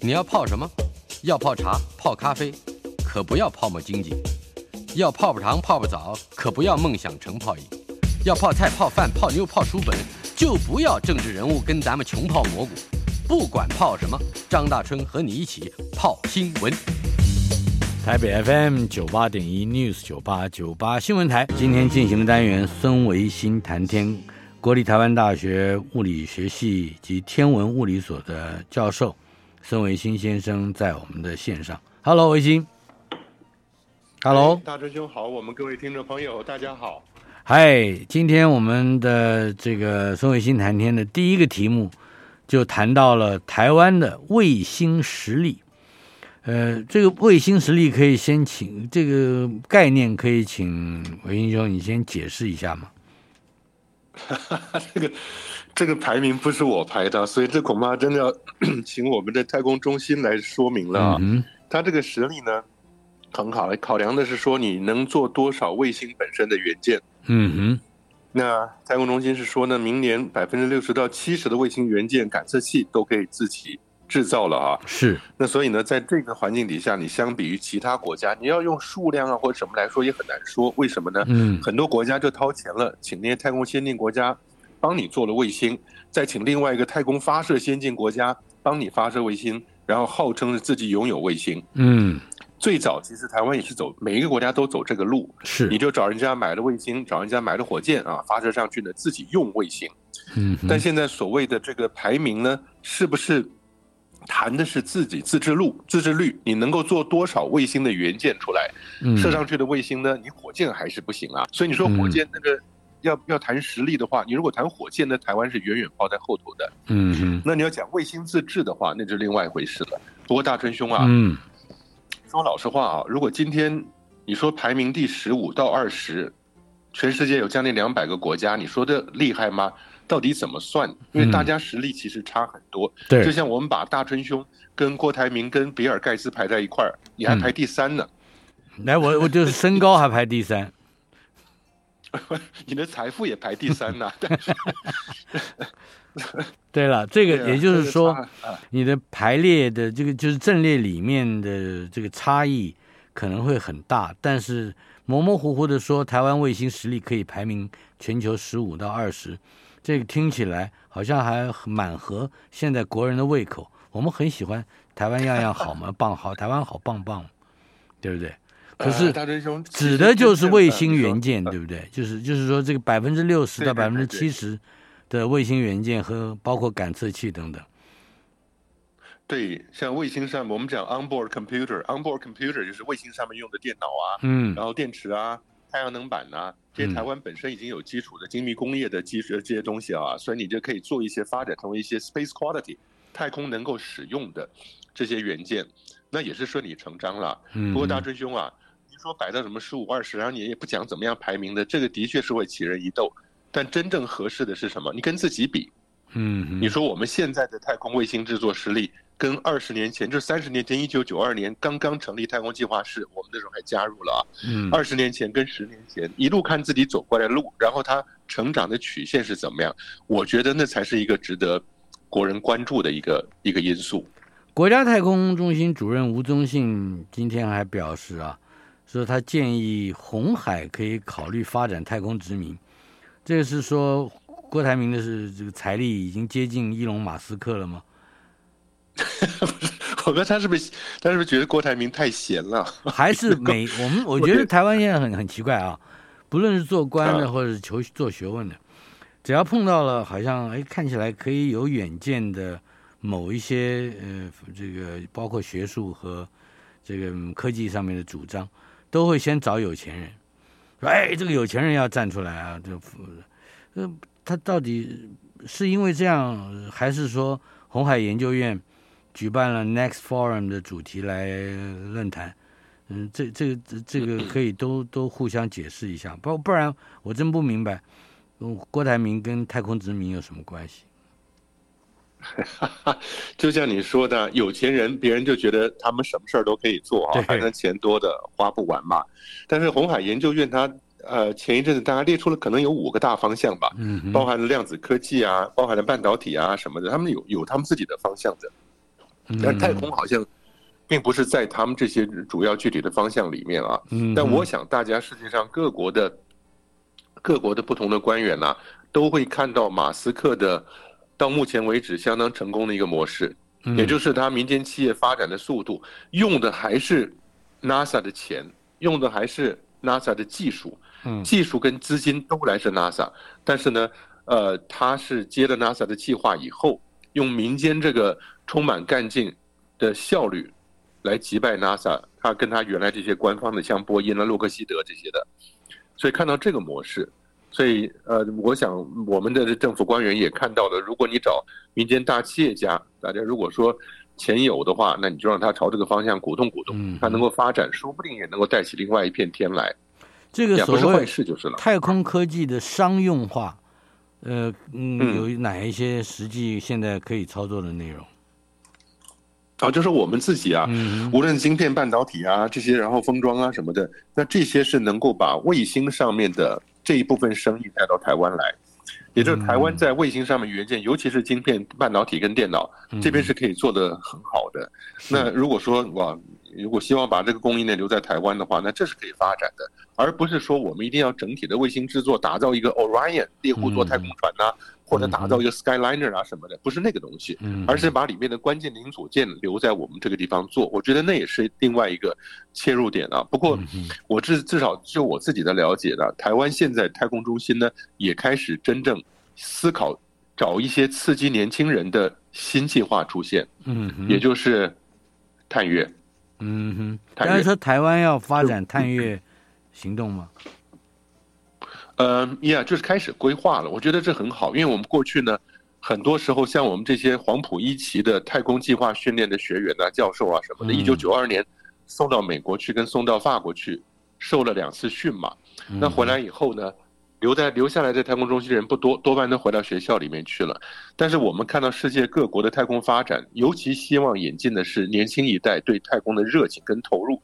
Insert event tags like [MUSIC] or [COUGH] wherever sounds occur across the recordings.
你要泡什么？要泡茶、泡咖啡，可不要泡沫经济；要泡泡糖、泡泡澡，可不要梦想成泡影；要泡菜、泡饭、泡妞、泡书本，就不要政治人物跟咱们穷泡蘑菇。不管泡什么，张大春和你一起泡新闻。台北 FM 九八点一 News 九八九八新闻台，今天进行的单元孙维新谈天，国立台湾大学物理学系及天文物理所的教授。孙维新先生在我们的线上，Hello，维新，Hello，大师兄好，我们各位听众朋友大家好，嗨，今天我们的这个孙维新谈天的第一个题目就谈到了台湾的卫星实力，呃，这个卫星实力可以先请这个概念可以请维新兄你先解释一下吗？哈哈，这个。这个排名不是我排的，所以这恐怕真的要 [COUGHS] 请我们的太空中心来说明了啊。嗯，它这个实力呢，很好，考量的是说你能做多少卫星本身的元件。嗯哼。那太空中心是说呢，明年百分之六十到七十的卫星元件感测器都可以自己制造了啊。是。那所以呢，在这个环境底下，你相比于其他国家，你要用数量啊或者什么来说也很难说。为什么呢？嗯。很多国家就掏钱了，请那些太空先进国家。帮你做了卫星，再请另外一个太空发射先进国家帮你发射卫星，然后号称是自己拥有卫星。嗯，最早其实台湾也是走，每一个国家都走这个路，是你就找人家买了卫星，找人家买了火箭啊，发射上去呢，自己用卫星。嗯，但现在所谓的这个排名呢，是不是谈的是自己自制路、自制率？你能够做多少卫星的元件出来？射上去的卫星呢？你火箭还是不行啊。所以你说火箭那个。要要谈实力的话，你如果谈火箭，那台湾是远远抛在后头的。嗯嗯。那你要讲卫星自制的话，那就另外一回事了。不过大春兄啊，嗯，说老实话啊，如果今天你说排名第十五到二十，全世界有将近两百个国家，你说的厉害吗？到底怎么算？因为大家实力其实差很多。对。就像我们把大春兄跟郭台铭跟比尔盖茨排在一块儿，你还排第三呢。来，我我就是身高还排第三。[LAUGHS] 你的财富也排第三呐、啊。[LAUGHS] 对了，这个也就是说，你的排列的这个就是阵列里面的这个差异可能会很大，但是模模糊糊的说，台湾卫星实力可以排名全球十五到二十，这个听起来好像还蛮合现在国人的胃口。我们很喜欢台湾样样好嘛，棒好，台湾好棒棒，对不对？可是，指的就是卫星元件，对不对？就是就是说，这个百分之六十到百分之七十的卫星元件和包括感测器等等。对，像卫星上，我们讲 onboard computer，onboard computer 就是卫星上面用的电脑啊，嗯，然后电池啊，太阳能板啊，这些台湾本身已经有基础的精密工业的技术这些东西啊，所以你就可以做一些发展成为一些 space quality 太空能够使用的这些元件，那也是顺理成章了。不过大春兄啊。说摆到什么十五二十，然后你也不讲怎么样排名的，这个的确是会起人一斗。但真正合适的是什么？你跟自己比，嗯，你说我们现在的太空卫星制作实力，跟二十年前，就三十年前，一九九二年刚刚成立太空计划室，我们那时候还加入了啊。嗯，二十年前跟十年前，一路看自己走过来的路，然后它成长的曲线是怎么样？我觉得那才是一个值得国人关注的一个一个因素。国家太空中心主任吴宗信今天还表示啊。说他建议红海可以考虑发展太空殖民，这个是说郭台铭的是这个财力已经接近伊隆马斯克了吗？[LAUGHS] 我觉得他是不是他是不是觉得郭台铭太闲了？[LAUGHS] 还是美我们我觉得台湾现在很很奇怪啊，不论是做官的或者是求做学问的，只要碰到了好像哎看起来可以有远见的某一些呃这个包括学术和这个科技上面的主张。都会先找有钱人，说：“哎，这个有钱人要站出来啊！”这，呃，他到底是因为这样，还是说红海研究院举办了 Next Forum 的主题来论坛？嗯，这、这个、这个可以都 [LAUGHS] 都互相解释一下，不不然我真不明白，郭台铭跟太空殖民有什么关系？[LAUGHS] 就像你说的，有钱人，别人就觉得他们什么事儿都可以做啊，反正钱多的花不完嘛。但是红海研究院它呃前一阵子大家列出了可能有五个大方向吧，包含了量子科技啊，包含了半导体啊什么的，他们有有他们自己的方向的。但是太空好像并不是在他们这些主要具体的方向里面啊。但我想大家世界上各国的各国的不同的官员呢，都会看到马斯克的到目前为止相当成功的一个模式，也就是他民间企业发展的速度用的还是 NASA 的钱，用的还是 NASA 的技术。嗯，技术跟资金都来自 NASA，但是呢，呃，他是接了 NASA 的计划以后，用民间这个充满干劲的效率来击败 NASA，他跟他原来这些官方的像波音啊、洛克希德这些的，所以看到这个模式，所以呃，我想我们的政府官员也看到了，如果你找民间大企业家，大家如果说钱有的话，那你就让他朝这个方向鼓动鼓动，他能够发展，说不定也能够带起另外一片天来。这个所谓太空科技的商用化，呃，嗯，有哪一些实际现在可以操作的内容？啊，就是我们自己啊，无论晶片、半导体啊这些，然后封装啊什么的，那这些是能够把卫星上面的这一部分生意带到台湾来，也就是台湾在卫星上面元件，尤其是晶片、半导体跟电脑这边是可以做得很好的。那如果说哇。如果希望把这个供应链留在台湾的话，那这是可以发展的，而不是说我们一定要整体的卫星制作，打造一个 Orion 猎户座太空船呐、啊，或者打造一个 Skyliner 啊什么的，不是那个东西，而是把里面的关键零组件留在我们这个地方做。我觉得那也是另外一个切入点啊。不过我至至少就我自己的了解呢，台湾现在太空中心呢也开始真正思考找一些刺激年轻人的新计划出现，嗯，也就是探月。嗯哼，但是说台湾要发展探月行动吗？呃，呀，就是开始规划了。我觉得这很好，因为我们过去呢，很多时候像我们这些黄埔一期的太空计划训练的学员啊、教授啊什么的，一九九二年送到美国去，跟送到法国去受了两次训嘛。那回来以后呢？留在留下来的太空中心的人不多，多半都回到学校里面去了。但是我们看到世界各国的太空发展，尤其希望引进的是年轻一代对太空的热情跟投入。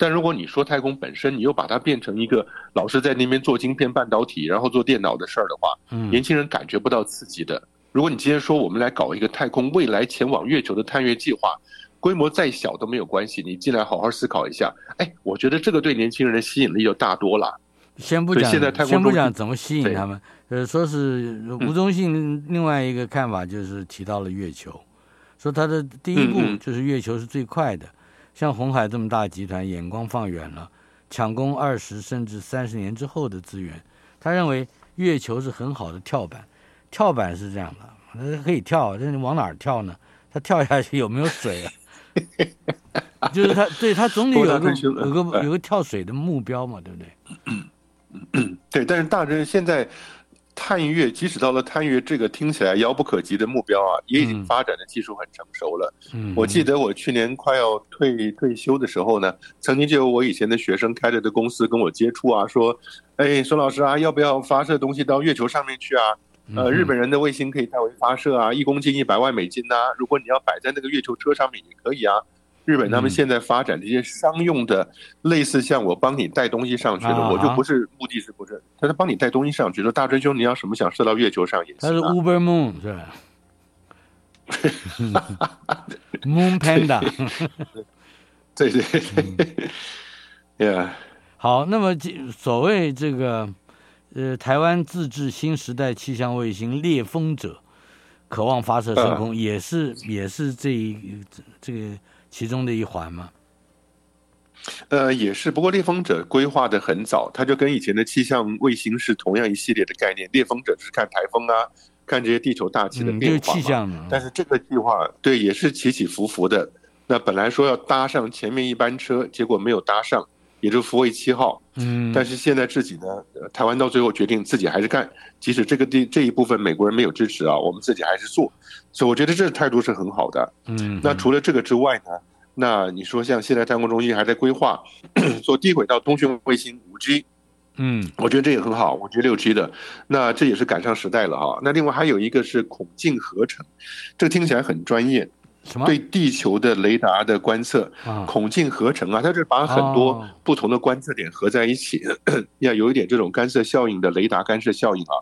但如果你说太空本身，你又把它变成一个老是在那边做晶片、半导体，然后做电脑的事儿的话，年轻人感觉不到刺激的。如果你今天说我们来搞一个太空未来前往月球的探月计划，规模再小都没有关系，你进来好好思考一下。哎，我觉得这个对年轻人的吸引力就大多了。先不讲，先不讲怎么吸引他们。呃，说是吴宗信另外一个看法就是提到了月球，说他的第一步就是月球是最快的。像红海这么大集团，眼光放远了，抢攻二十甚至三十年之后的资源。他认为月球是很好的跳板，跳板是这样的，它可以跳，但是往哪儿跳呢？他跳下去有没有水啊？[LAUGHS] 就是他对他总得有个有个有个跳水的目标嘛，对不对？对，但是大致现在探月，即使到了探月这个听起来遥不可及的目标啊，也已经发展的技术很成熟了。嗯，我记得我去年快要退退休的时候呢，曾经就有我以前的学生开着的公司跟我接触啊，说：“哎，孙老师啊，要不要发射东西到月球上面去啊？呃，日本人的卫星可以代为发射啊，一公斤一百万美金呐，如果你要摆在那个月球车上面也可以啊。”日本他们现在发展这些商用的，类似像我帮你带东西上去的，我就不是目的是不是？他是帮你带东西上去，说大追兄你要什么想射到月球上也行。他是 Uber Moon 是吧？[LAUGHS] Moon Panda。[LAUGHS] 对对对。[LAUGHS] Yeah。好，那么所谓这个呃，台湾自制新时代气象卫星猎风者，渴望发射升空，也是也是这一这个。其中的一环吗？呃，也是。不过猎风者规划的很早，它就跟以前的气象卫星是同样一系列的概念。猎风者是看台风啊，看这些地球大气的变化。气象的。但是这个计划对也是起起伏伏的。那本来说要搭上前面一班车，结果没有搭上，也就是福卫七号。嗯。但是现在自己呢，台湾到最后决定自己还是干，即使这个地这一部分美国人没有支持啊，我们自己还是做。所以我觉得这个态度是很好的。嗯，那除了这个之外呢？那你说像现在太空中心还在规划做低轨道通讯卫星五 G，嗯，我觉得这也很好。我觉得六 G 的，那这也是赶上时代了哈。那另外还有一个是孔径合成，这个听起来很专业。什么？对地球的雷达的观测，孔径合成啊，它是把很多不同的观测点合在一起，[CLEARS THROAT] 要有一点这种干涉效应的雷达干涉效应啊。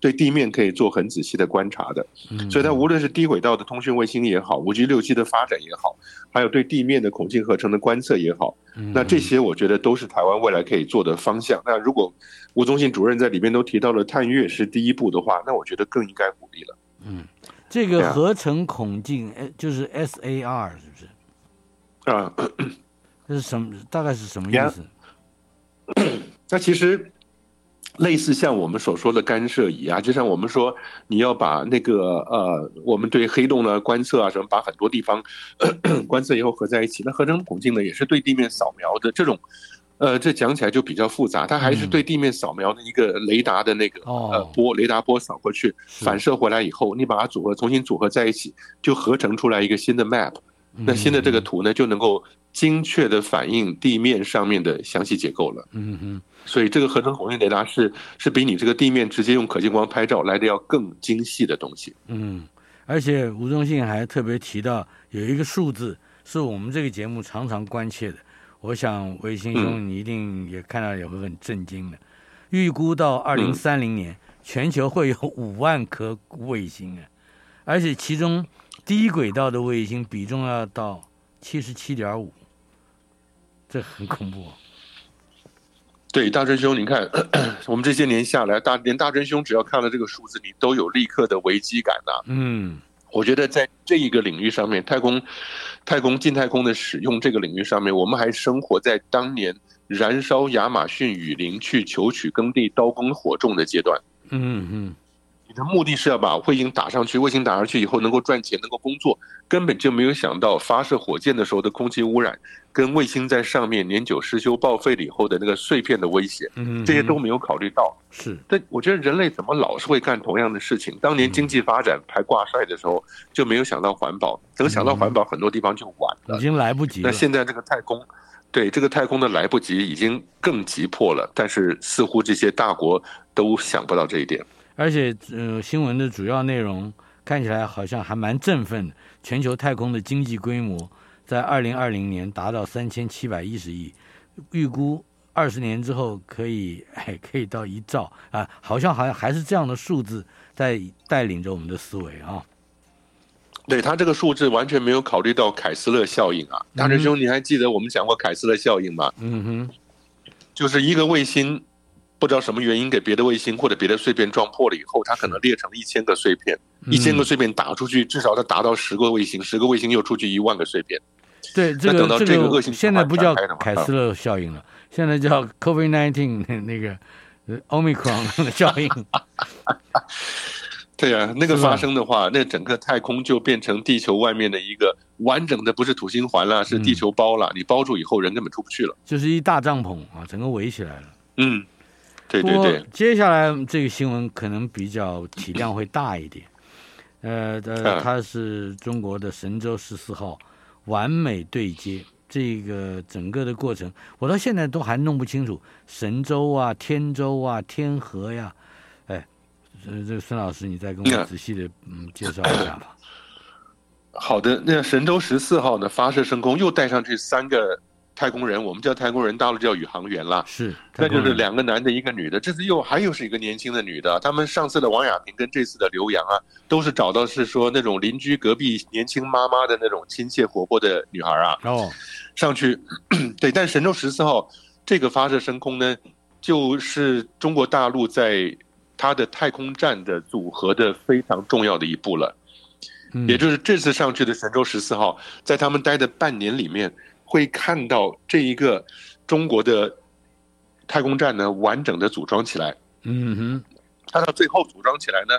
对地面可以做很仔细的观察的。所以它无论是低轨道的通讯卫星也好，五 G 六 G 的发展也好，还有对地面的孔径合成的观测也好，那这些我觉得都是台湾未来可以做的方向。那如果吴宗信主任在里面都提到了探月是第一步的话，那我觉得更应该鼓励了。嗯，这个合成孔径，哎，就是 SAR 是不是？啊，这是什么？大概是什么意思？[CLEARS THROAT] 那其实。类似像我们所说的干涉仪啊，就像我们说你要把那个呃，我们对黑洞的观测啊什么，把很多地方 [CLEARS THROAT] 观测以后合在一起。那合成孔径呢，也是对地面扫描的这种，呃，这讲起来就比较复杂。它还是对地面扫描的一个雷达的那个呃波，雷达波扫过去，反射回来以后，你把它组合重新组合在一起，就合成出来一个新的 map。那新的这个图呢，就能够精确的反映地面上面的详细结构了。嗯嗯。所以这个合成孔径雷达是是比你这个地面直接用可见光拍照来的要更精细的东西。嗯，而且吴宗信还特别提到有一个数字是我们这个节目常常关切的，我想卫星兄你一定也看到也会很震惊的。预估到二零三零年，全球会有 [LAUGHS] 五万颗卫星啊，而且其中低轨道的卫星比重要到七十七点五，这很恐怖。对，大真兄，你看，[COUGHS] 我们这些年下来，大连大真兄只要看了这个数字，你都有立刻的危机感呐。嗯，我觉得在这一个领域上面，太空、太空、近太空的使用这个领域上面，我们还生活在当年燃烧亚马逊雨林去求取耕地刀耕火种的阶段。嗯嗯。你的目的是要把卫星打上去，卫星打上去以后能够赚钱，能够工作，根本就没有想到发射火箭的时候的空气污染，跟卫星在上面年久失修报废了以后的那个碎片的威胁，这些都没有考虑到。是，但我觉得人类怎么老是会干同样的事情？当年经济发展排挂帅的时候，就没有想到环保，等想到环保，很多地方就晚了，已经来不及了。那现在这个太空，对这个太空的来不及，已经更急迫了。但是似乎这些大国都想不到这一点。而且，呃，新闻的主要内容看起来好像还蛮振奋的。全球太空的经济规模在二零二零年达到三千七百一十亿，预估二十年之后可以，[LAUGHS] 哎，可以到一兆啊！好像好像还是这样的数字在带领着我们的思维啊。对，他这个数字完全没有考虑到凯斯勒效应啊，大师兄，你还记得我们讲过凯斯勒效应吗？嗯哼，就是一个卫星。不知道什么原因给别的卫星或者别的碎片撞破了以后，它可能裂成了一千个碎片，一千个碎片打出去，至少它达到十个卫星，十个卫星又出去一万个碎片。对，这个这个恶性现在不叫凯斯勒效应了，现在叫 COVID nineteen [LAUGHS] 那个 Omicron 的 [LAUGHS] 效应。对呀，那个发生的话，那整个太空就变成地球外面的一个完整的，不是土星环了，是地球包了。你包住以后，人根本出不去了，就是一大帐篷啊，整个围起来了。嗯。对对对，接下来这个新闻可能比较体量会大一点，呃呃，它是中国的神舟十四号完美对接，这个整个的过程，我到现在都还弄不清楚神舟啊、天舟啊、天河呀，哎，这，这孙老师你再跟我仔细的嗯介绍一下吧。好的，那神舟十四号呢发射升空，又带上去三个。太空人，我们叫太空人，大陆叫宇航员啦。是，那就是两个男的，一个女的。这次又还有是一个年轻的女的。他们上次的王亚平跟这次的刘洋啊，都是找到是说那种邻居隔壁年轻妈妈的那种亲切活泼的女孩啊。哦，上去，[COUGHS] 对，但神舟十四号这个发射升空呢，就是中国大陆在它的太空站的组合的非常重要的一步了。嗯，也就是这次上去的神舟十四号，在他们待的半年里面。会看到这一个中国的太空站呢，完整的组装起来。嗯哼，它到最后组装起来呢，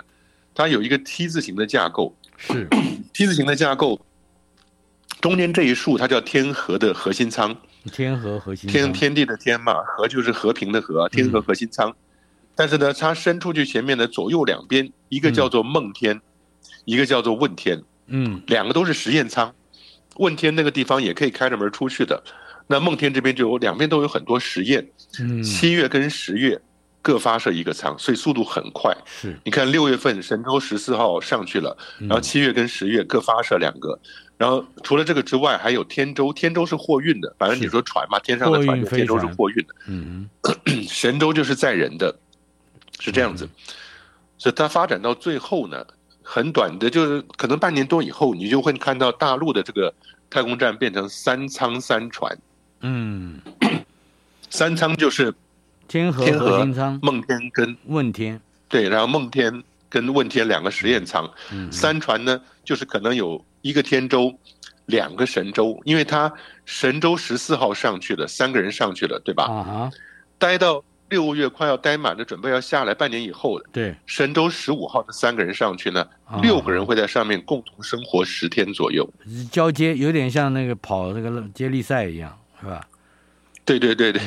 它有一个 T 字形的架构。是 [CLEARS THROAT] T 字形的架构，中间这一竖它叫天河的核心舱。天河核心。天天地的天嘛，和就是和平的和，天河核心舱。嗯、但是呢，它伸出去前面的左右两边，一个叫做梦天，嗯、一个叫做问天。嗯，两个都是实验舱。问天那个地方也可以开着门出去的，那梦天这边就有两边都有很多实验，嗯，七月跟十月各发射一个舱，所以速度很快。是，你看六月份神舟十四号上去了，然后七月跟十月各发射两个，然后除了这个之外，还有天舟，天舟是货运的，反正你说船嘛，天上的船，天舟是货运的，嗯，[CLEARS THROAT] 神舟就是载人的，是这样子。所以它发展到最后呢，很短的，就是可能半年多以后，你就会看到大陆的这个太空站变成三舱三船。嗯，[CLEARS THROAT] 三舱就是天河、天河舱、梦天跟问天。对，然后梦天跟问天两个实验舱。嗯，三船呢，就是可能有一个天舟，两个神舟，因为它神舟十四号上去了，三个人上去了，对吧？啊哈，待到。六月快要待满了，准备要下来，半年以后的。对，神舟十五号的三个人上去呢，哦、六个人会在上面共同生活十天左右，交接有点像那个跑那个接力赛一样，是吧？对对对对，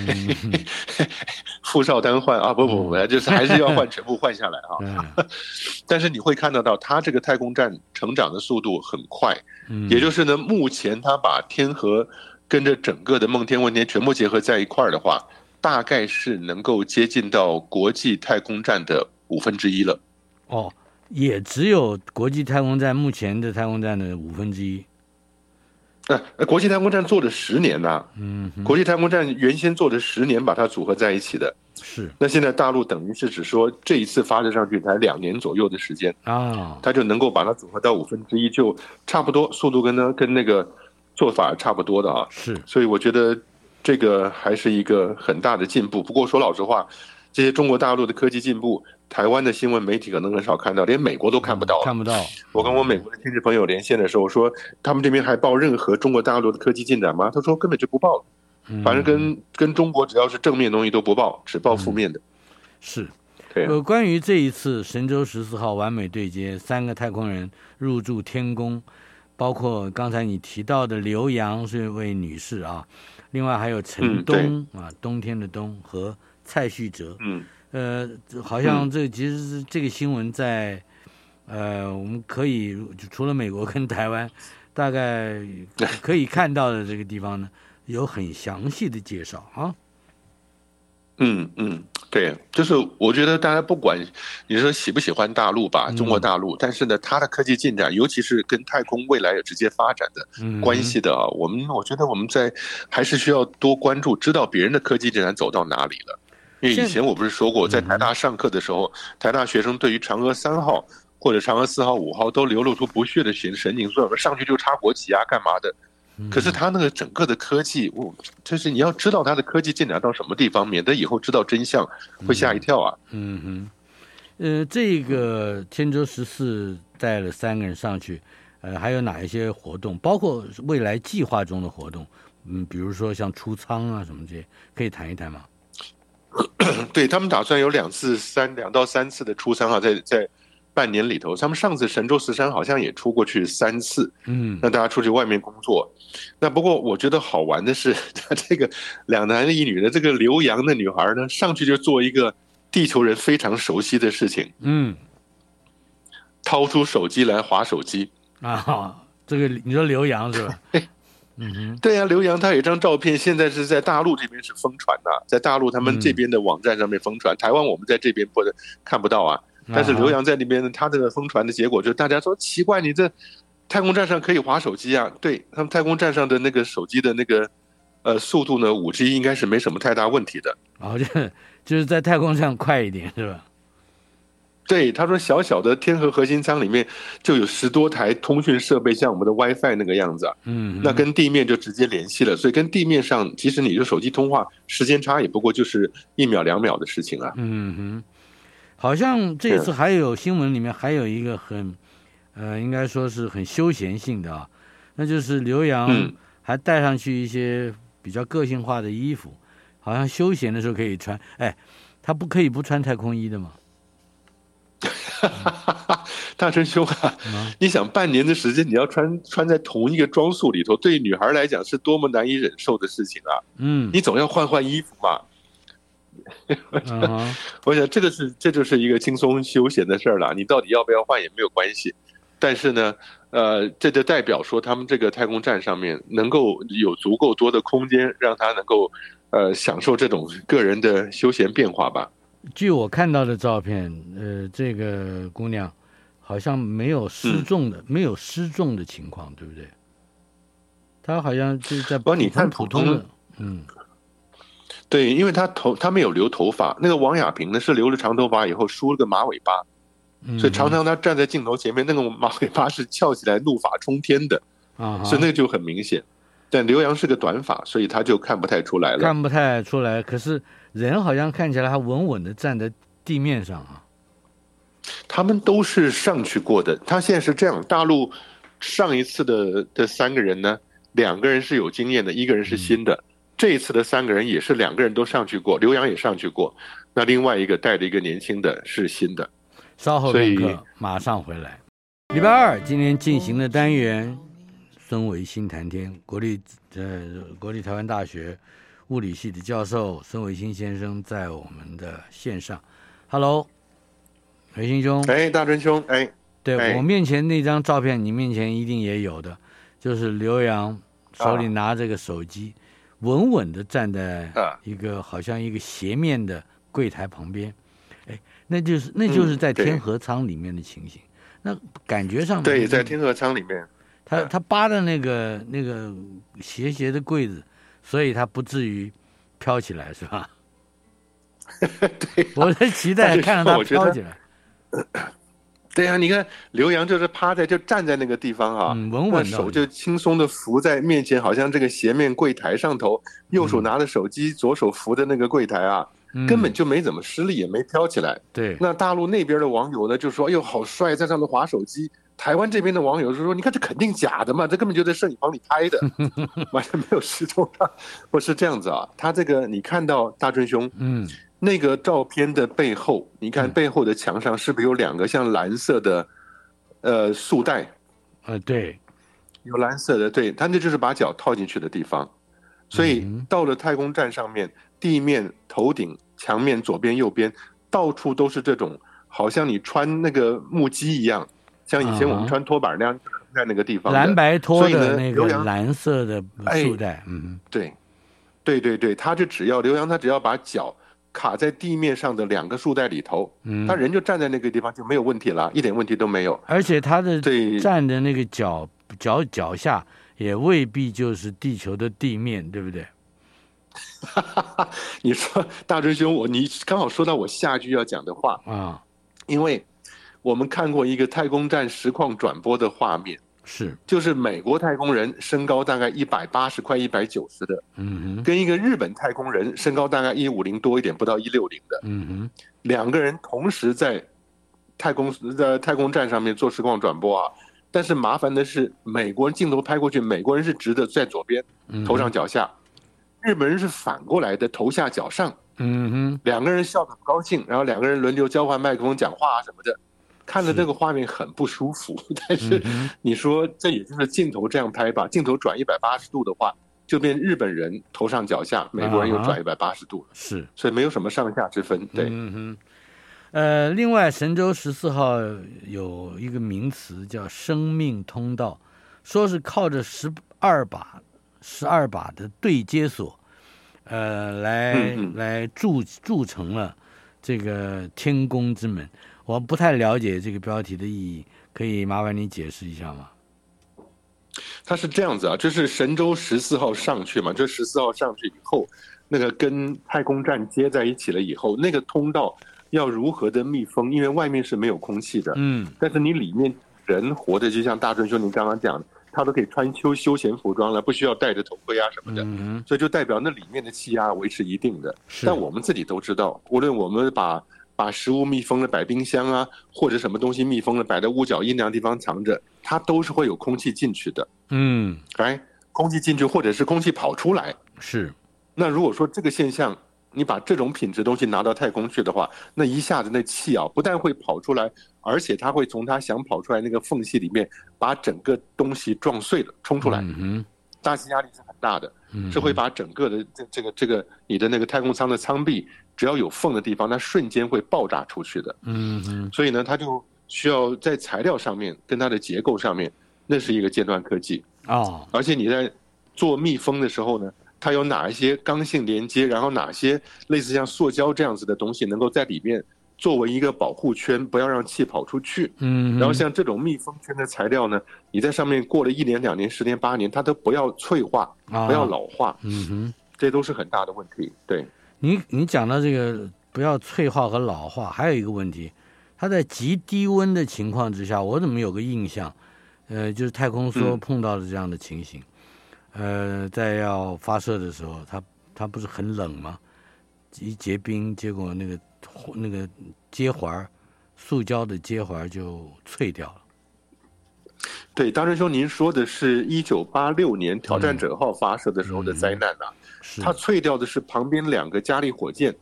傅、嗯、[LAUGHS] 少丹换啊，不不不，嗯、就是还是要换全部换下来啊。嗯、[LAUGHS] 但是你会看得到，它这个太空站成长的速度很快，嗯、也就是呢，目前它把天和跟着整个的梦天问天全部结合在一块儿的话。大概是能够接近到国际太空站的五分之一了。哦，也只有国际太空站目前的太空站的五分之一。呃，国际太空站做了十年呐、啊。嗯，国际太空站原先做了十年，把它组合在一起的。是。那现在大陆等于是只说这一次发射上去才两年左右的时间啊，它就能够把它组合到五分之一，就差不多速度跟呢跟那个做法差不多的啊。是。所以我觉得。这个还是一个很大的进步。不过说老实话，这些中国大陆的科技进步，台湾的新闻媒体可能很少看到，连美国都看不到。看不到。我跟我美国的亲戚朋友连线的时候说，他们这边还报任何中国大陆的科技进展吗？他说根本就不报，反正跟跟中国只要是正面东西都不报，只报负面的。是。呃，关于这一次神舟十四号完美对接，三个太空人入驻天宫，包括刚才你提到的刘洋是一位女士啊。另外还有陈东、嗯、啊，冬天的冬和蔡旭哲，嗯，呃，好像这其实是这个新闻在，呃，我们可以除了美国跟台湾，[LAUGHS] 大概可以看到的这个地方呢，有很详细的介绍啊。嗯嗯，对，就是我觉得大家不管你说喜不喜欢大陆吧，中国大陆，嗯、但是呢，它的科技进展，尤其是跟太空未来有直接发展的关系的啊，嗯、我们我觉得我们在还是需要多关注，知道别人的科技进展走到哪里了。因为以前我不是说过，在台大上课的时候，台大学生对于嫦娥三号或者嫦娥四号、五号都流露出不屑的神神情，说上去就插国旗啊，干嘛的？可是他那个整个的科技，我就是你要知道他的科技进展到什么地方，免得以后知道真相会吓一跳啊。嗯哼，呃，这个天舟十四带了三个人上去，呃，还有哪一些活动？包括未来计划中的活动，嗯，比如说像出舱啊什么这些，可以谈一谈吗？对，他们打算有两次三两到三次的出舱啊，在在。半年里头，他们上次神舟十三好像也出过去三次，嗯，让大家出去外面工作。那不过我觉得好玩的是，他 [LAUGHS] 这个两男一女的这个刘洋的女孩呢，上去就做一个地球人非常熟悉的事情，嗯，掏出手机来划手机啊。这个你说刘洋是吧？[LAUGHS] 嗯哼，对呀，刘洋他有一张照片，现在是在大陆这边是疯传的，在大陆他们这边的网站上面疯传，台湾我们在这边不看不到啊。但是刘洋在那边，他这个疯传的结果就是大家说奇怪，你这太空站上可以划手机啊？对，他们太空站上的那个手机的那个呃速度呢，五 G 应该是没什么太大问题的。哦，就是就是在太空上快一点是吧？对，他说小小的天河核心舱里面就有十多台通讯设备，像我们的 WiFi 那个样子啊。嗯，那跟地面就直接联系了，所以跟地面上，即使你的手机通话时间差，也不过就是一秒两秒的事情啊。嗯哼。好像这次还有新闻里面还有一个很，呃，应该说是很休闲性的啊，那就是刘洋还带上去一些比较个性化的衣服，好像休闲的时候可以穿。哎，他不可以不穿太空衣的吗？[LAUGHS] 大师兄啊，你想半年的时间你要穿穿在同一个装束里头，对女孩来讲是多么难以忍受的事情啊！嗯，你总要换换衣服嘛。我想，uh huh. 我想这个是这就是一个轻松休闲的事儿了。你到底要不要换也没有关系，但是呢，呃，这就代表说他们这个太空站上面能够有足够多的空间，让他能够呃享受这种个人的休闲变化吧。据我看到的照片，呃，这个姑娘好像没有失重的，嗯、没有失重的情况，对不对？她好像就是在帮你看普通的，嗯。对，因为他头他没有留头发，那个王亚平呢是留了长头发以后梳了个马尾巴，所以常常他站在镜头前面，那个马尾巴是翘起来，怒发冲天的啊，所以那个就很明显。但刘洋是个短发，所以他就看不太出来了。看不太出来，可是人好像看起来还稳稳的站在地面上啊。他们都是上去过的。他现在是这样，大陆上一次的这三个人呢，两个人是有经验的，一个人是新的。嗯、这一次的三个人也是两个人都上去过，刘洋也上去过。那另外一个带着一个年轻的是新的。稍后片刻，马上回来。礼拜二今天进行的单元，孙维新谈天，国立呃国立台湾大学物理系的教授孙维新先生在我们的线上。Hello，维新兄。哎，大春兄。哎，对、哎、我面前那张照片，你面前一定也有的，就是刘洋手里拿着个手机，啊、稳稳的站在一个好像一个斜面的柜台旁边。哎那就是那就是在天河舱里面的情形，嗯、那感觉上对，在天河舱里面，他他扒的那个那个斜斜的柜子，所以他不至于飘起来，是吧？[LAUGHS] 对、啊，我在期待看到他飘起来。[LAUGHS] 对呀、啊，你看刘洋就是趴在就站在那个地方啊，嗯、稳稳的手就轻松的扶在面前，好像这个斜面柜台上头，右手拿着手机，嗯、左手扶着那个柜台啊。根本就没怎么施力，也没飘起来。对，那大陆那边的网友呢，就说：“哎呦，好帅，在上面划手机。”台湾这边的网友就说：“你看这肯定假的嘛，这根本就在摄影棚里拍的，[LAUGHS] 完全没有失踪上。”不是这样子啊，他这个你看到大春兄，嗯，那个照片的背后，你看背后的墙上是不是有两个像蓝色的，呃，束带？呃，对，有蓝色的，对，他那就是把脚套进去的地方。所以到了太空站上面，地面、头顶、墙面、左边、右边，到处都是这种，好像你穿那个木屐一样，像以前我们穿拖板那样在那个地方。蓝白拖的那个蓝色的束带，嗯，对，对对对，他就只要刘洋，他只要把脚卡在地面上的两个束带里头，嗯，他人就站在那个地方就没有问题了，一点问题都没有。而且他的对站的那个脚脚脚下。也未必就是地球的地面，对不对？哈哈哈你说大春兄，我你刚好说到我下句要讲的话啊，因为我们看过一个太空站实况转播的画面，是。就是美国太空人身高大概一百八十快一百九十的，嗯哼，跟一个日本太空人身高大概一五零多一点，不到一六零的，嗯哼，两个人同时在太空在太空站上面做实况转播啊。但是麻烦的是，美国人镜头拍过去，美国人是直的在左边，头上脚下；日本人是反过来的，头下脚上。嗯哼，两个人笑得很高兴，然后两个人轮流交换麦克风讲话啊什么的，看着这个画面很不舒服。[LAUGHS] 但是你说这也就是镜头这样拍吧？镜头转一百八十度的话，就变日本人头上脚下，美国人又转一百八十度了。是，所以没有什么上下之分。对。嗯哼。呃，另外，神舟十四号有一个名词叫“生命通道”，说是靠着十二把、十二把的对接锁，呃，来来铸铸成了这个天宫之门。我不太了解这个标题的意义，可以麻烦你解释一下吗？它是这样子啊，就是神舟十四号上去嘛？这十四号上去以后，那个跟太空站接在一起了以后，那个通道。要如何的密封？因为外面是没有空气的。嗯，但是你里面人活的，就像大春兄您刚刚讲的，他都可以穿休休闲服装了，不需要戴着头盔啊什么的。嗯，所以就代表那里面的气压维持一定的。但我们自己都知道，无论我们把把食物密封了，摆冰箱啊，或者什么东西密封了，摆在屋角阴凉地方藏着，它都是会有空气进去的。嗯，哎，空气进去，或者是空气跑出来。是。那如果说这个现象，你把这种品质东西拿到太空去的话，那一下子那气啊，不但会跑出来，而且它会从它想跑出来那个缝隙里面，把整个东西撞碎了，冲出来。嗯，大气压力是很大的，是会把整个的这这个这个你的那个太空舱的舱壁，只要有缝的地方，它瞬间会爆炸出去的。嗯嗯。所以呢，它就需要在材料上面跟它的结构上面，那是一个尖端科技啊。而且你在做密封的时候呢。它有哪一些刚性连接，然后哪些类似像塑胶这样子的东西能够在里面作为一个保护圈，不要让气跑出去。嗯，然后像这种密封圈的材料呢，你在上面过了一年、两年、十年、八年，它都不要脆化，不要老化。嗯哼，这都是很大的问题。对，你你讲到这个不要脆化和老化，还有一个问题，它在极低温的情况之下，我怎么有个印象？呃，就是太空梭碰到的这样的情形，嗯、呃，在要发射的时候，它它不是很冷吗？一结冰，结果那个那个接环，塑胶的接环就脆掉了。对，大师兄，您说的是一九八六年挑战者号发射的时候的灾难啊，嗯嗯、它脆掉的是旁边两个加力火箭，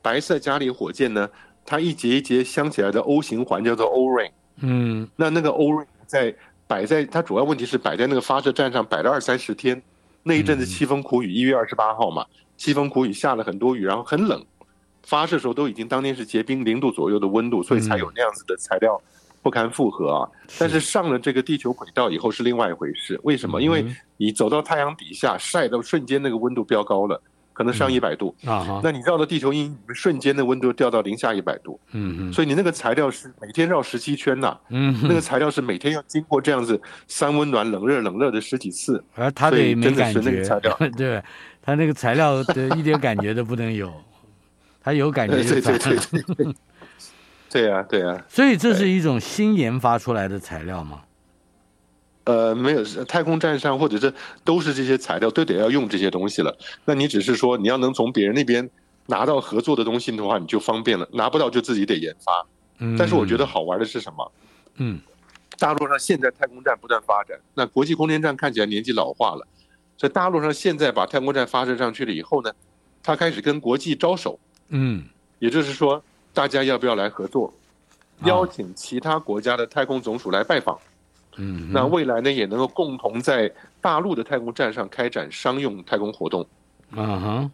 白色加力火箭呢，它一节一节镶起来的 O 型环叫做 O-ring，嗯，那那个 O-ring 在摆在它主要问题是摆在那个发射站上摆了二三十天，那一阵子凄风苦雨，一月二十八号嘛，凄风苦雨下了很多雨，然后很冷，发射时候都已经当天是结冰零度左右的温度，所以才有那样子的材料。不堪负荷啊！但是上了这个地球轨道以后是另外一回事。为什么？因为你走到太阳底下晒到瞬间那个温度飙高了，可能上一百度啊。那你绕到地球阴瞬间的温度掉到零下一百度。嗯嗯。所以你那个材料是每天绕十七圈呐。嗯。那个材料是每天要经过这样子三温暖冷热冷热的十几次。而它得没感觉。[LAUGHS] 对，它那个材料的一点感觉都不能有。它有感觉就对对对。对呀、啊，对呀、啊，所以这是一种新研发出来的材料吗？呃，没有，太空站上或者是都是这些材料，都得要用这些东西了。那你只是说你要能从别人那边拿到合作的东西的话，你就方便了；拿不到就自己得研发。嗯，但是我觉得好玩的是什么？嗯，大陆上现在太空站不断发展，那国际空间站看起来年纪老化了，所以大陆上现在把太空站发射上去了以后呢，他开始跟国际招手。嗯，也就是说。大家要不要来合作？邀请其他国家的太空总署来拜访。嗯，那未来呢也能够共同在大陆的太空站上开展商用太空活动。啊哼。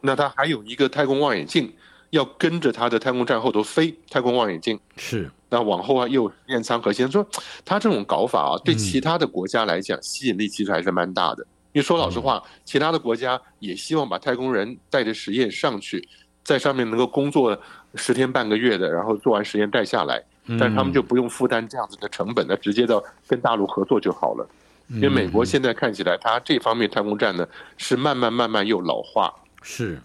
那他还有一个太空望远镜，要跟着他的太空站后头飞。太空望远镜是。那往后啊又实验舱核心说，他这种搞法啊，对其他的国家来讲吸引力其实还是蛮大的。因为说老实话，其他的国家也希望把太空人带着实验上去。在上面能够工作十天半个月的，然后做完实验带下来，但是他们就不用负担这样子的成本，那直接到跟大陆合作就好了。因为美国现在看起来，它这方面太空站呢是慢慢慢慢又老化。是，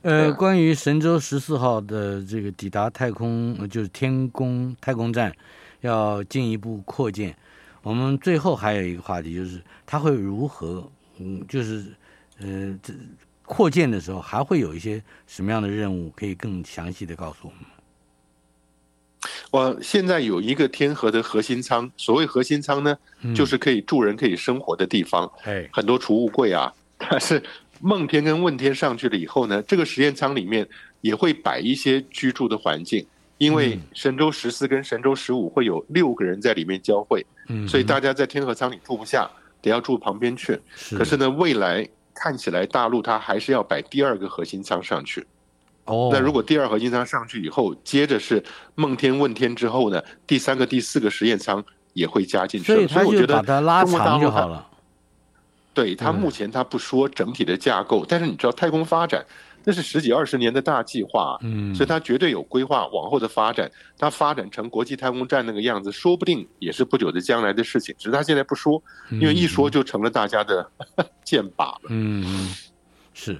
呃，关于神舟十四号的这个抵达太空，就是天宫太空站要进一步扩建，我们最后还有一个话题，就是它会如何，嗯，就是呃这。扩建的时候还会有一些什么样的任务？可以更详细的告诉我们。我现在有一个天河的核心舱，所谓核心舱呢，就是可以住人、可以生活的地方。哎，很多储物柜啊。[LAUGHS] 但是梦天跟问天上去了以后呢，这个实验舱里面也会摆一些居住的环境，因为神舟十四跟神舟十五会有六个人在里面交汇，所以大家在天河舱里住不下，得要住旁边去。可是呢，未来。看起来大陆它还是要摆第二个核心舱上去，哦，那如果第二核心舱上去以后，接着是梦天问天之后呢，第三个、第四个实验舱也会加进去，所以他就把它拉长就好了。对，他目前他不说整体的架构，但是你知道太空发展。这是十几二十年的大计划，嗯，所以它绝对有规划往后的发展。它发展成国际太空站那个样子，说不定也是不久的将来的事情。只是他现在不说，因为一说就成了大家的 [LAUGHS] 箭靶了。嗯，是。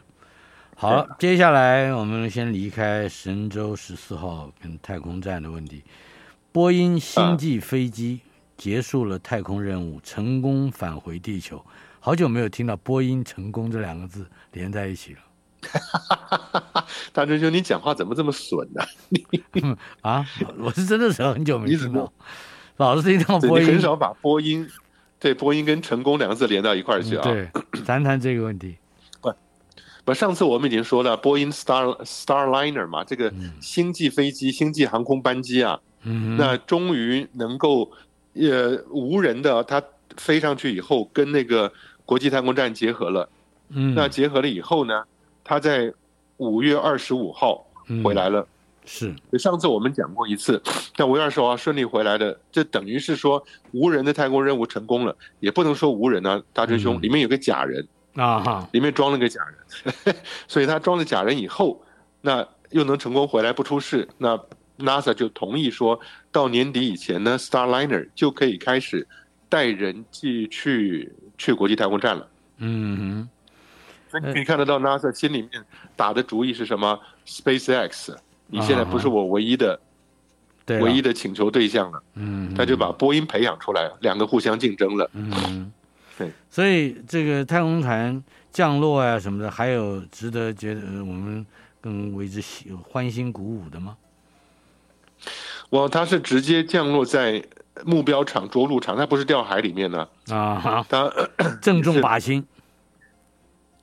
好，接下来我们先离开神舟十四号跟太空站的问题。波音星际飞机结束了太空任务，成功返回地球。好久没有听到“波音成功”这两个字连在一起了。哈哈哈哈大师兄，你讲话怎么这么损呢、啊？[LAUGHS] 啊，我是真的是很久没听到，老是听到播音，很少把播音对播音跟成功两个字连到一块儿去啊。对，谈谈这个问题。不不，上次我们已经说了，波音 Star Starliner 嘛，这个星际飞机、星际航空班机啊，嗯，那终于能够呃无人的，它飞上去以后，跟那个国际太空站结合了。嗯，那结合了以后呢？他在五月二十五号回来了，是。上次我们讲过一次，但五月二十五号顺利回来的，这等于是说无人的太空任务成功了，也不能说无人啊，大师兄，里面有个假人啊哈，里面装了个假人，[LAUGHS] 所以他装了假人以后，那又能成功回来不出事，那 NASA 就同意说到年底以前呢，Starliner 就可以开始带人去去去国际太空站了。嗯哼。所以你可以看得到，NASA 心里面打的主意是什么？SpaceX，你现在不是我唯一的唯一的请求对象了。嗯，他就把波音培养出来，两个互相竞争了。嗯，对。所以这个太空船降落啊什么的，还有值得觉得我们更为之欢欣鼓舞的吗？哇，它是直接降落在目标场着陆场，他不是掉海里面呢。啊，好，他正中靶心。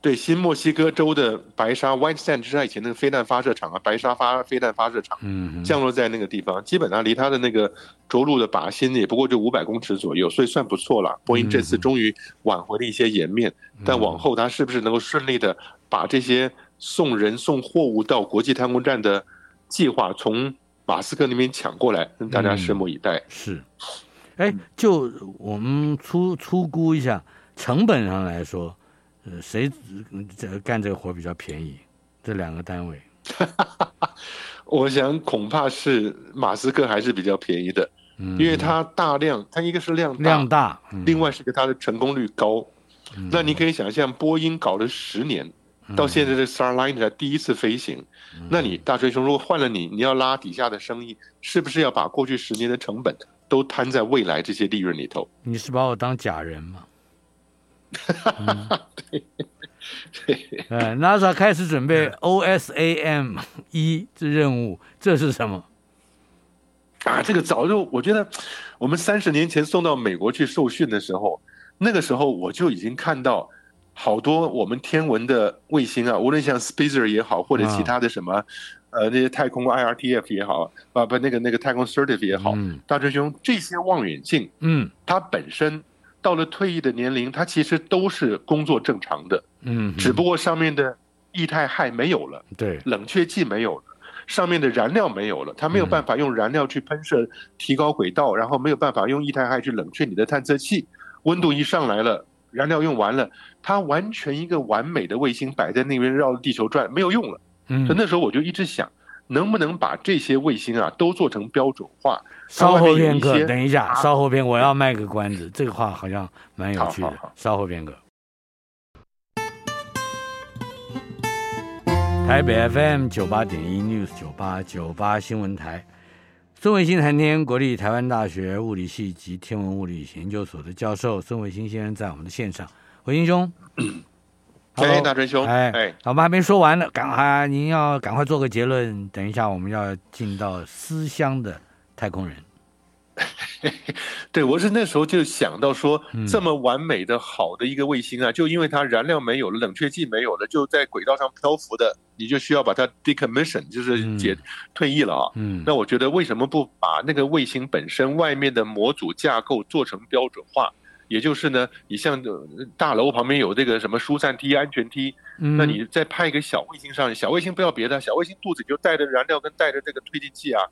对，新墨西哥州的白沙 （White Sand） 就是他以前那个飞弹发射场啊，白沙发飞弹发射场，嗯，降落在那个地方，基本上离他的那个着陆的靶心也不过就五百公尺左右，所以算不错了。波音这次终于挽回了一些颜面，但往后他是不是能够顺利的把这些送人送货物到国际太空站的计划从马斯克那边抢过来，大家拭目以待。是，哎，就我们粗粗估一下成本上来说。呃，谁这干这个活比较便宜？这两个单位，[LAUGHS] 我想恐怕是马斯克还是比较便宜的，嗯，因为他大量，他一个是量大，量大，嗯，另外是个他的成功率高。嗯，那你可以想象，波音搞了十年，嗯，到现在的 Starliner 第一次飞行，嗯，那你大追兄，如果换了你，你要拉底下的生意，是不是要把过去十年的成本都摊在未来这些利润里头？你是把我当假人吗？嗯、对。[LAUGHS] 对，呃，NASA 开始准备 OSAM 一这任务，这是什么？啊，这个早就我觉得，我们三十年前送到美国去受训的时候，那个时候我就已经看到好多我们天文的卫星啊，无论像 Spitzer 也好，或者其他的什么，啊、呃，那些太空 IRTF 也好，啊不，那个那个太空 Certif 也好，嗯、大师兄，这些望远镜，嗯，它本身。到了退役的年龄，他其实都是工作正常的，嗯，只不过上面的液态氦没有了，对，冷却剂没有了，上面的燃料没有了，它没有办法用燃料去喷射提高轨道，然后没有办法用液态氦去冷却你的探测器，温度一上来了，燃料用完了，它完全一个完美的卫星摆在那边绕着地球转，没有用了，嗯，所以那时候我就一直想。能不能把这些卫星啊都做成标准化？稍后片刻，等一下，稍后片我要卖个关子，这个话好像蛮有趣的。稍后片刻。台北 FM 九八点一 News 九八九八新闻台，孙维新谈天，国立台湾大学物理系及天文物理研究所的教授孙维新先生在我们的线上，[COUGHS] 维新兄。哎，大春兄，哎哎，我们还没说完呢，赶快，您要赶快做个结论。等一下，我们要进到思乡的太空人。[LAUGHS] 对，我是那时候就想到说，这么完美的好的一个卫星啊，就因为它燃料没有了，冷却剂没有了，就在轨道上漂浮的，你就需要把它 decommission，就是解退役了啊。嗯，那我觉得为什么不把那个卫星本身外面的模组架构做成标准化？也就是呢，你像大楼旁边有这个什么疏散梯、安全梯，那你再派一个小卫星上去，小卫星不要别的，小卫星肚子就带着燃料跟带着这个推进器啊，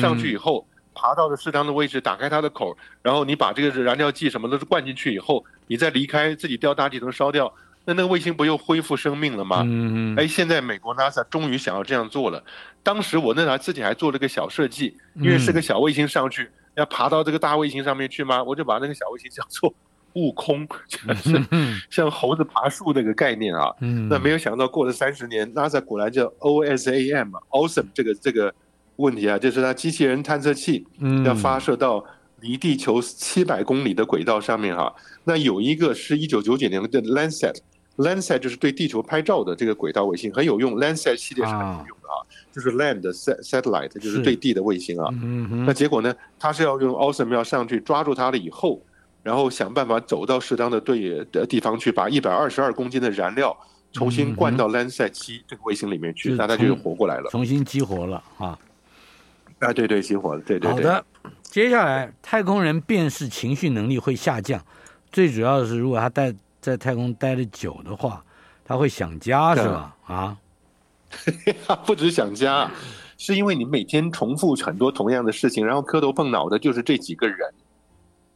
上去以后爬到了适当的位置，打开它的口，然后你把这个燃料剂什么都灌进去以后，你再离开，自己掉大气层烧掉，那那个卫星不又恢复生命了吗？嗯，哎，现在美国 NASA 终于想要这样做了，当时我那台自己还做了个小设计，因为是个小卫星上去。要爬到这个大卫星上面去吗？我就把那个小卫星叫做悟空，就是 [LAUGHS] 像猴子爬树那个概念啊。那没有想到过了三十年，NASA 果然叫 OSAM，Awesome 这个这个问题啊，就是它机器人探测器要发射到离地球七百公里的轨道上面哈。那有一个是一九九九年的 Landsat，Landsat 就是对地球拍照的这个轨道卫星很有用，Landsat 系列是很有用的啊。就是 land satellite，就是对地的卫星啊。那结果呢？他是要用 awesome 要上去抓住它了以后，然后想办法走到适当的对的地方去，把一百二十二公斤的燃料重新灌到 Landsat 七这个卫星里面去，那它就活过来了，重新激活了啊！啊，对对，激活了，对对对。好的，接下来太空人辨识情绪能力会下降，最主要的是如果他待在太空待的久的话，他会想家是吧？啊？[LAUGHS] 不止想家，是因为你每天重复很多同样的事情，然后磕头碰脑的就是这几个人，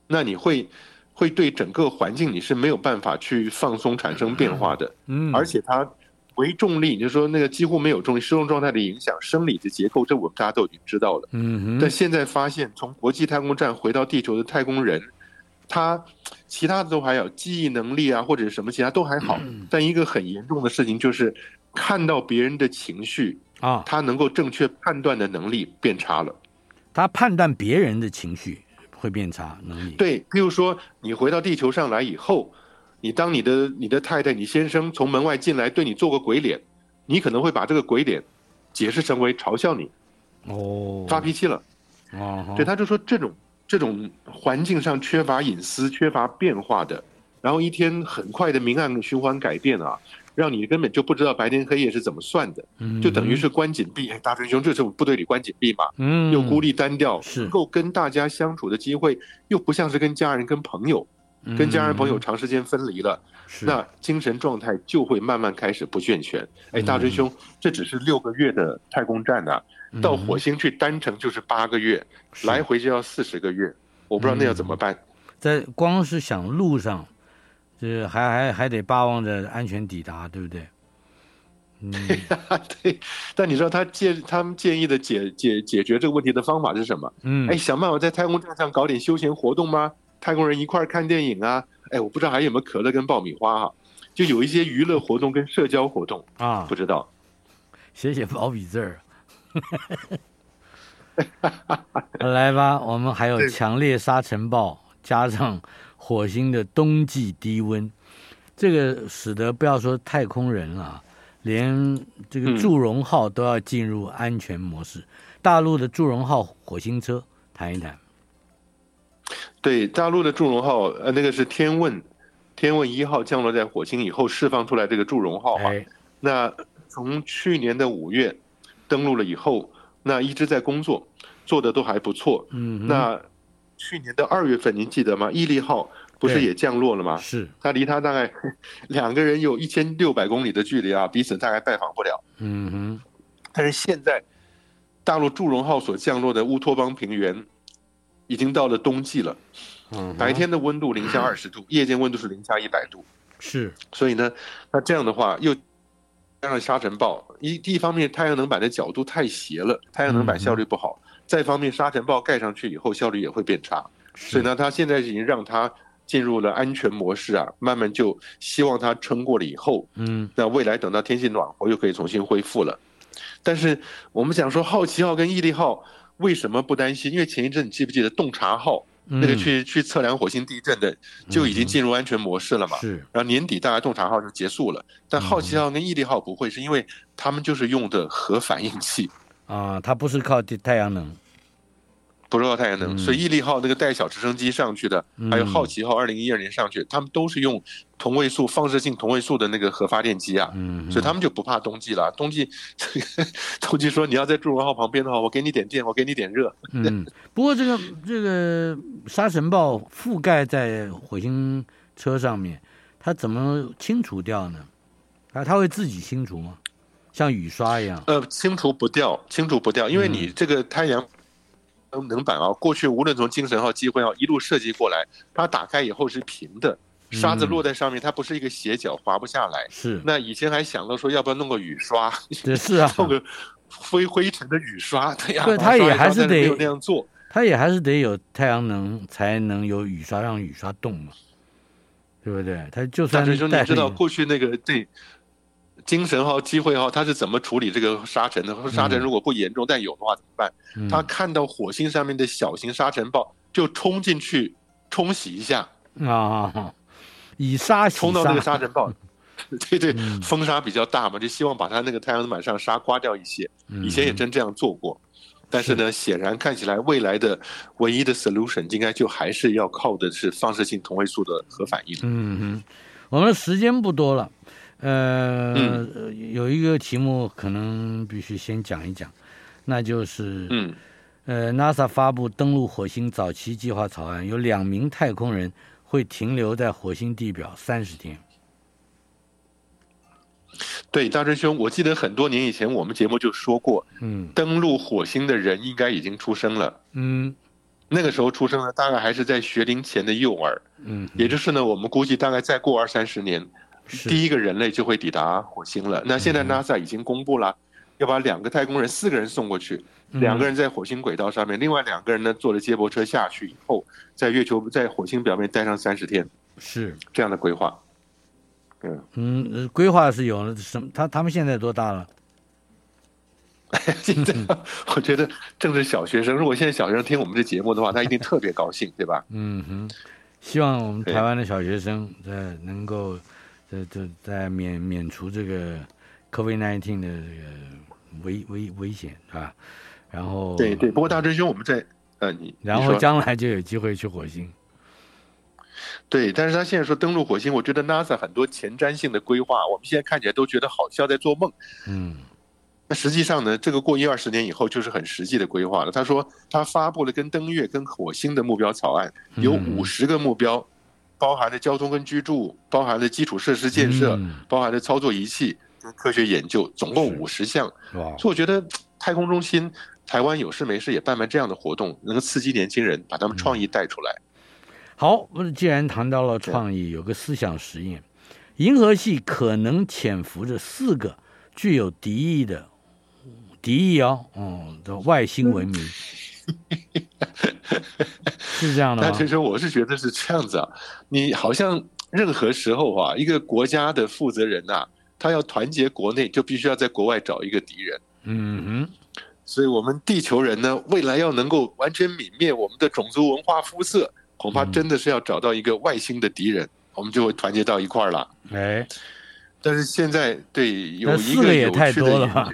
那你会会对整个环境你是没有办法去放松产生变化的。嗯，而且它为重力，就是说那个几乎没有重力失重状态的影响生理的结构，这我们大家都已经知道了。嗯，但现在发现从国际太空站回到地球的太空人，他其他的都还有记忆能力啊，或者什么其他都还好，但一个很严重的事情就是。看到别人的情绪啊，他能够正确判断的能力变差了。他判断别人的情绪会变差能力。对，譬如说你回到地球上来以后，你当你的你的太太、你先生从门外进来对你做个鬼脸，你可能会把这个鬼脸解释成为嘲笑你，哦，发脾气了，哦，对，他就说这种这种环境上缺乏隐私、缺乏变化的，然后一天很快的明暗循环改变啊。让你根本就不知道白天黑夜是怎么算的，就等于是关紧闭。哎，大春兄，这是部队里关紧闭嘛？嗯，又孤立单调，是能够跟大家相处的机会又不像是跟家人、跟朋友，跟家人朋友长时间分离了，那精神状态就会慢慢开始不健全。哎，大春兄，这只是六个月的太空站呐，到火星去单程就是八个月，来回就要四十个月，我不知道那要怎么办。在光是想路上。是还还还得巴望着安全抵达，对不对？嗯，[LAUGHS] 对。但你知道他建他们建议的解解解决这个问题的方法是什么？嗯，哎，想办法在太空站上搞点休闲活动吗？太空人一块儿看电影啊？哎，我不知道还有没有可乐跟爆米花哈，就有一些娱乐活动跟社交活动啊，不知道。写写毛笔字儿，来吧，我们还有强烈沙尘暴加上。火星的冬季低温，这个使得不要说太空人啊，连这个祝融号都要进入安全模式。嗯、大陆的祝融号火星车谈一谈。对，大陆的祝融号，呃，那个是天问，天问一号降落在火星以后释放出来这个祝融号嘛。哎、那从去年的五月登陆了以后，那一直在工作，做的都还不错。嗯，那。去年的二月份，您记得吗？毅力号不是也降落了吗？是，他离他大概 [LAUGHS] 两个人有一千六百公里的距离啊，彼此大概拜访不了。嗯哼。但是现在，大陆祝融号所降落的乌托邦平原，已经到了冬季了。嗯。白天的温度零下二十度，夜间温度是零下一百度。是。所以呢，那这样的话又加上沙尘暴，一一方面太阳能板的角度太斜了，太阳能板效率不好。再方面，沙尘暴盖上去以后，效率也会变差。所以呢，它现在已经让它进入了安全模式啊，慢慢就希望它撑过了以后，嗯，那未来等到天气暖和，又可以重新恢复了。但是我们想说，好奇号跟毅力号为什么不担心？因为前一阵你记不记得洞察号那个去去测量火星地震的就已经进入安全模式了嘛？是。然后年底大家洞察号就结束了，但好奇号跟毅力号不会，是因为他们就是用的核反应器。啊，它不是靠太阳能，不是靠太阳能，嗯、所以毅力号那个带小直升机上去的，嗯、还有好奇号二零一二年上去，他们都是用同位素放射性同位素的那个核发电机啊，嗯、所以他们就不怕冬季了。冬季，[LAUGHS] 冬季说你要在祝融号旁边的话，我给你点电，我给你点热。嗯，不过这个这个沙尘暴覆盖在火星车上面，它怎么清除掉呢？啊，它会自己清除吗？像雨刷一样，呃，清除不掉，清除不掉，因为你这个太阳能板啊，过去无论从精神号、机会号一路设计过来，它打开以后是平的，沙子落在上面，它不是一个斜角，滑不下来。是。那以前还想到说，要不要弄个雨刷？是啊，[LAUGHS] 弄个灰灰尘的雨刷。对呀，对，它也还是得那样做，它也还是得有太阳能才能有雨刷，让雨刷动嘛，对不对？它就算。大兄，你知道过去那个对。精神号、机会号，他是怎么处理这个沙尘的？沙尘如果不严重，但有的话怎么办？他看到火星上面的小型沙尘暴，就冲进去冲洗一下啊，以沙冲到那个沙尘暴，[LAUGHS] 对对，风沙比较大嘛，就希望把它那个太阳能板上沙刮掉一些。以前也真这样做过，但是呢，显然看起来未来的唯一的 solution 应该就还是要靠的是放射性同位素的核反应。嗯嗯，我们时间不多了。呃，嗯、有一个题目可能必须先讲一讲，那就是，嗯，呃，NASA 发布登陆火星早期计划草案，有两名太空人会停留在火星地表三十天。对，大春兄，我记得很多年以前我们节目就说过，嗯，登陆火星的人应该已经出生了，嗯，那个时候出生的大概还是在学龄前的幼儿，嗯，也就是呢，我们估计大概再过二三十年。第一个人类就会抵达火星了。那现在 NASA 已经公布了，要把两个太空人、四个人送过去，两个人在火星轨道上面，另外两个人呢坐着接驳车下去以后，在月球、在火星表面待上三十天，是这样的规划。嗯嗯，规划是有了什么？他他们现在多大了？[LAUGHS] 现在我觉得正是小学生，如果现在小学生听我们这节目的话，他一定特别高兴，对吧？嗯哼，希望我们台湾的小学生在能够在在在免免除这个 COVID-19 的这个危危危险啊。然后对对，不过大真兄，我们在呃你，然后将来就有机会去火星。[LAUGHS] 对，但是他现在说登陆火星，我觉得 NASA 很多前瞻性的规划，我们现在看起来都觉得好像在做梦。嗯。那实际上呢，这个过一二十年以后就是很实际的规划了。他说他发布了跟登月、跟火星的目标草案，有五十个目标，包含了交通跟居住，包含了基础设施建设，包含了操作仪器跟科学研究，总共五十项。所以我觉得太空中心台湾有事没事也办办这样的活动，能够刺激年轻人，把他们创意带出来。好，既然谈到了创意，有个思想实验，银河系可能潜伏着四个具有敌意的。敌意哦，嗯，的外星文明 [LAUGHS] 是这样的吗？那其实我是觉得是这样子啊。你好像任何时候啊，一个国家的负责人呐、啊，他要团结国内，就必须要在国外找一个敌人。嗯哼。所以，我们地球人呢，未来要能够完全泯灭我们的种族文化肤色，恐怕真的是要找到一个外星的敌人，我们就会团结到一块儿了。哎，但是现在对有一个也太多了。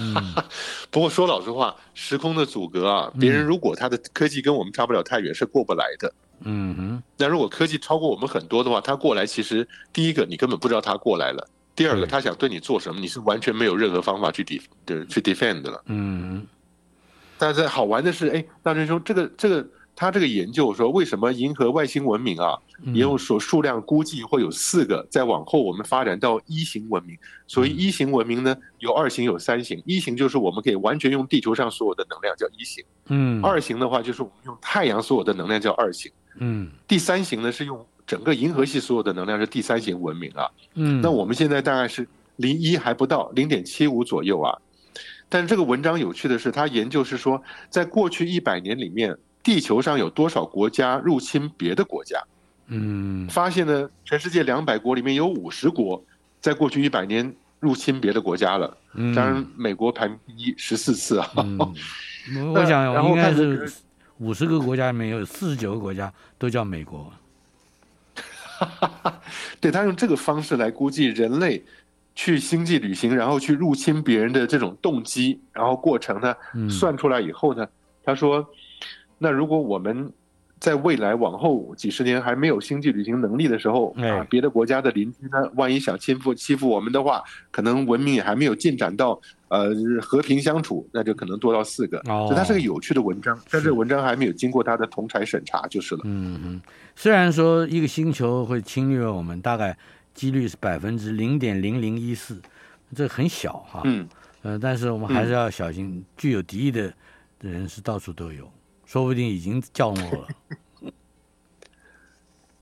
嗯，[LAUGHS] 不过说老实话，时空的阻隔啊，别人如果他的科技跟我们差不了太远，是过不来的。嗯哼。那如果科技超过我们很多的话，他过来，其实第一个你根本不知道他过来了，第二个他想对你做什么，你是完全没有任何方法去 def 去 defend 的了。嗯。但是好玩的是，哎，大师兄，这个这个。他这个研究说，为什么银河外星文明啊，也有所数量估计会有四个，再往后我们发展到一型文明。所以一型文明呢，有二型有三型。一型就是我们可以完全用地球上所有的能量叫一型，嗯。二型的话就是我们用太阳所有的能量叫二型，嗯。第三型呢是用整个银河系所有的能量是第三型文明啊，嗯。那我们现在大概是离一还不到零点七五左右啊。但是这个文章有趣的是，他研究是说，在过去一百年里面。地球上有多少国家入侵别的国家？嗯，发现呢，全世界两百国里面有五十国，在过去一百年入侵别的国家了。嗯，当然美国排名第一十四次啊。嗯、[LAUGHS] 我想应该是五十个国家里面有四十九个国家都叫美国。[LAUGHS] 对，他用这个方式来估计人类去星际旅行，然后去入侵别人的这种动机，然后过程呢，算出来以后呢，他说。那如果我们在未来往后几十年还没有星际旅行能力的时候，啊，别的国家的邻居呢，万一想欺负欺负我们的话，可能文明也还没有进展到呃和平相处，那就可能多到四个。哦，所以它是个有趣的文章，但是这文章还没有经过它的同台审查就是了。嗯嗯，虽然说一个星球会侵略我们，大概几率是百分之零点零零一四，这很小哈。嗯，呃，但是我们还是要小心，具有敌意的的人是到处都有。说不定已经降落了。